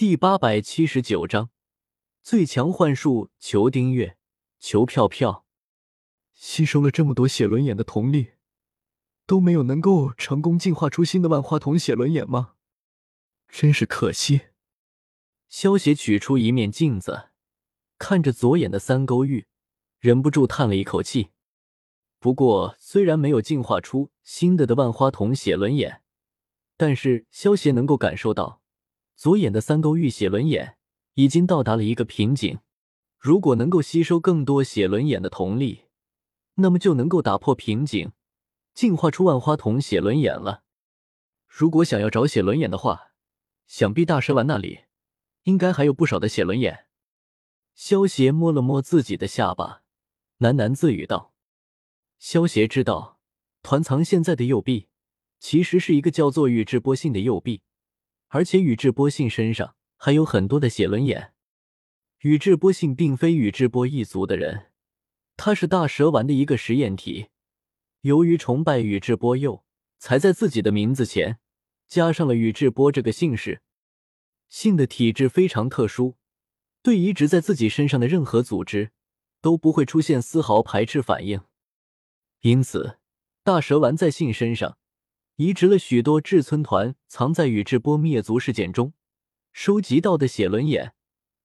第八百七十九章最强幻术，求订阅，求票票。吸收了这么多写轮眼的瞳力，都没有能够成功进化出新的万花筒写轮眼吗？真是可惜。萧协取出一面镜子，看着左眼的三勾玉，忍不住叹了一口气。不过，虽然没有进化出新的的万花筒写轮眼，但是萧协能够感受到。左眼的三勾玉血轮眼已经到达了一个瓶颈，如果能够吸收更多血轮眼的瞳力，那么就能够打破瓶颈，进化出万花筒血轮眼了。如果想要找血轮眼的话，想必大蛇丸那里应该还有不少的血轮眼。萧协摸了摸自己的下巴，喃喃自语道：“萧协知道，团藏现在的右臂其实是一个叫做宇智波信的右臂。”而且宇智波信身上还有很多的血轮眼。宇智波信并非宇智波一族的人，他是大蛇丸的一个实验体。由于崇拜宇智波鼬，才在自己的名字前加上了宇智波这个姓氏。信的体质非常特殊，对移植在自己身上的任何组织都不会出现丝毫排斥反应。因此，大蛇丸在信身上。移植了许多至尊团藏在宇智波灭族事件中收集到的血轮眼，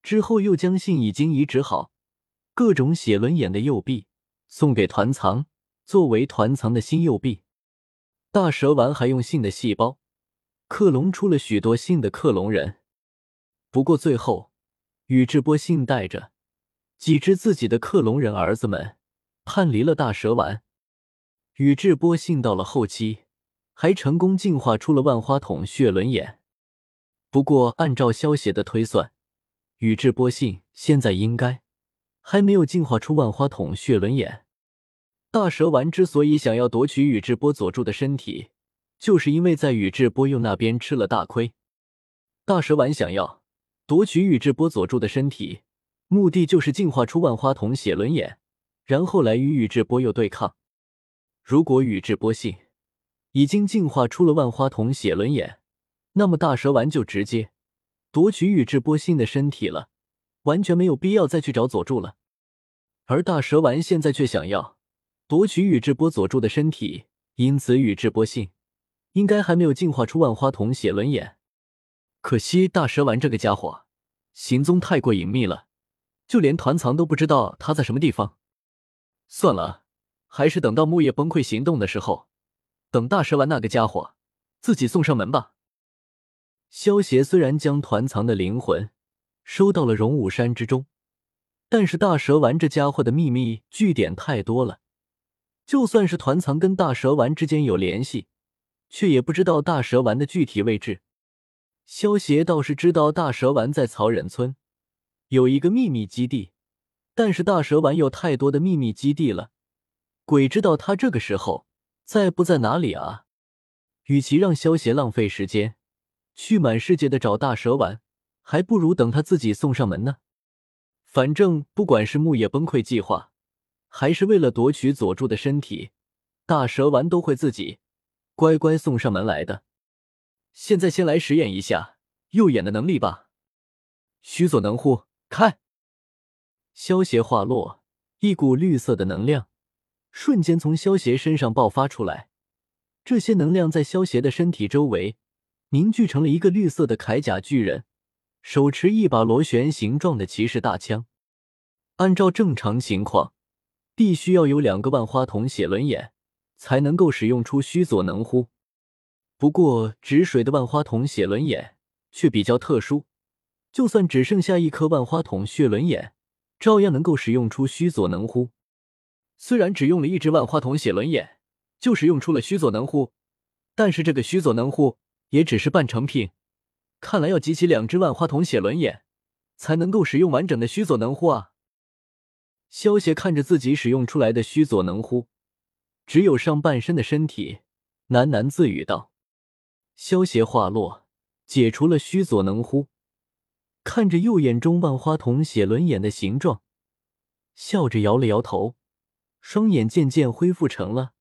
之后又将信已经移植好各种写轮眼的右臂送给团藏，作为团藏的新右臂。大蛇丸还用信的细胞克隆出了许多信的克隆人，不过最后宇智波信带着几只自己的克隆人儿子们叛离了大蛇丸。宇智波信到了后期。还成功进化出了万花筒血轮眼，不过按照萧协的推算，宇智波信现在应该还没有进化出万花筒血轮眼。大蛇丸之所以想要夺取宇智波佐助的身体，就是因为在宇智波鼬那边吃了大亏。大蛇丸想要夺取宇智波佐助的身体，目的就是进化出万花筒血轮眼，然后来与宇智波鼬对抗。如果宇智波信，已经进化出了万花筒写轮眼，那么大蛇丸就直接夺取宇智波信的身体了，完全没有必要再去找佐助了。而大蛇丸现在却想要夺取宇智波佐助的身体，因此宇智波信应该还没有进化出万花筒写轮眼。可惜大蛇丸这个家伙行踪太过隐秘了，就连团藏都不知道他在什么地方。算了，还是等到木叶崩溃行动的时候。等大蛇丸那个家伙自己送上门吧。萧协虽然将团藏的灵魂收到了荣武山之中，但是大蛇丸这家伙的秘密据点太多了，就算是团藏跟大蛇丸之间有联系，却也不知道大蛇丸的具体位置。萧协倒是知道大蛇丸在草忍村有一个秘密基地，但是大蛇丸有太多的秘密基地了，鬼知道他这个时候。在不在哪里啊？与其让萧协浪费时间去满世界的找大蛇丸，还不如等他自己送上门呢。反正不管是木叶崩溃计划，还是为了夺取佐助的身体，大蛇丸都会自己乖乖送上门来的。现在先来实验一下右眼的能力吧。须佐能乎，开！萧协话落，一股绿色的能量。瞬间从萧协身上爆发出来，这些能量在萧协的身体周围凝聚成了一个绿色的铠甲巨人，手持一把螺旋形状的骑士大枪。按照正常情况，必须要有两个万花筒血轮眼才能够使用出须佐能乎。不过止水的万花筒血轮眼却比较特殊，就算只剩下一颗万花筒血轮眼，照样能够使用出须佐能乎。虽然只用了一只万花筒写轮眼，就使用出了须佐能乎，但是这个须佐能乎也只是半成品。看来要集齐两只万花筒写轮眼，才能够使用完整的须佐能乎啊！萧协看着自己使用出来的须佐能乎，只有上半身的身体，喃喃自语道：“萧协话落，解除了须佐能乎，看着右眼中万花筒写轮眼的形状，笑着摇了摇头。”双眼渐渐恢复成了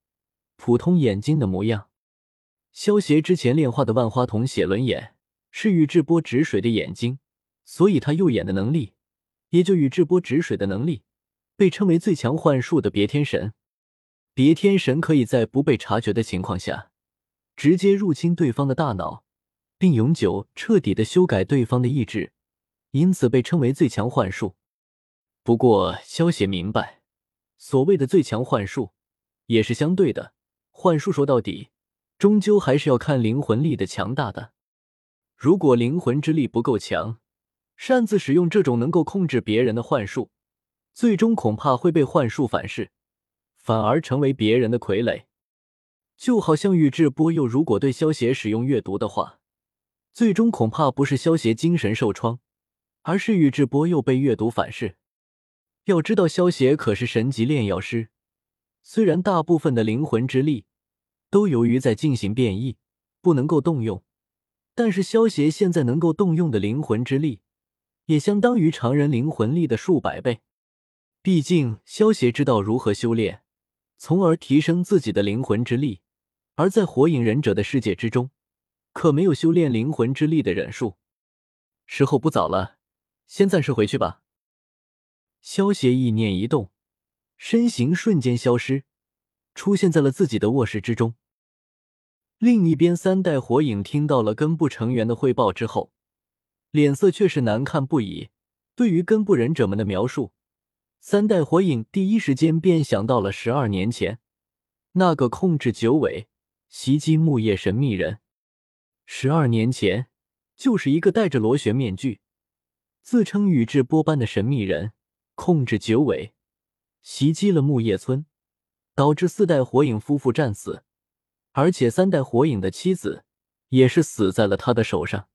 普通眼睛的模样。萧协之前炼化的万花筒写轮眼是宇智波止水的眼睛，所以他右眼的能力，也就宇智波止水的能力，被称为最强幻术的别天神。别天神可以在不被察觉的情况下，直接入侵对方的大脑，并永久彻底的修改对方的意志，因此被称为最强幻术。不过，萧协明白，所谓的最强幻术，也是相对的。幻术说到底，终究还是要看灵魂力的强大的。如果灵魂之力不够强，擅自使用这种能够控制别人的幻术，最终恐怕会被幻术反噬，反而成为别人的傀儡。就好像宇智波鼬如果对萧协使用阅读的话，最终恐怕不是萧协精神受创，而是宇智波鼬被阅读反噬。要知道，萧协可是神级炼药师，虽然大部分的灵魂之力都由于在进行变异，不能够动用，但是萧协现在能够动用的灵魂之力，也相当于常人灵魂力的数百倍。毕竟，萧协知道如何修炼，从而提升自己的灵魂之力，而在火影忍者的世界之中，可没有修炼灵魂之力的忍术。时候不早了，先暂时回去吧。萧协意念一动，身形瞬间消失，出现在了自己的卧室之中。另一边，三代火影听到了根部成员的汇报之后，脸色却是难看不已。对于根部忍者们的描述，三代火影第一时间便想到了十二年前那个控制九尾、袭击木叶神秘人。十二年前，就是一个戴着螺旋面具、自称宇智波斑的神秘人。控制九尾，袭击了木叶村，导致四代火影夫妇战死，而且三代火影的妻子也是死在了他的手上。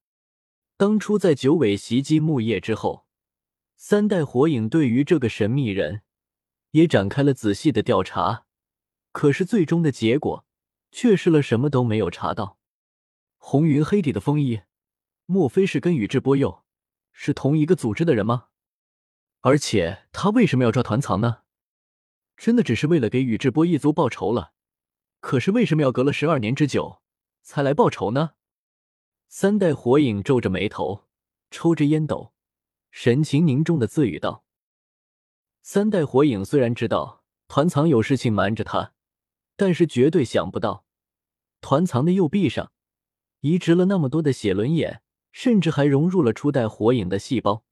当初在九尾袭击木叶之后，三代火影对于这个神秘人也展开了仔细的调查，可是最终的结果却是了什么都没有查到。红云黑底的风衣，莫非是跟宇智波鼬是同一个组织的人吗？而且他为什么要抓团藏呢？真的只是为了给宇智波一族报仇了？可是为什么要隔了十二年之久才来报仇呢？三代火影皱着眉头，抽着烟斗，神情凝重的自语道：“三代火影虽然知道团藏有事情瞒着他，但是绝对想不到团藏的右臂上移植了那么多的血轮眼，甚至还融入了初代火影的细胞。”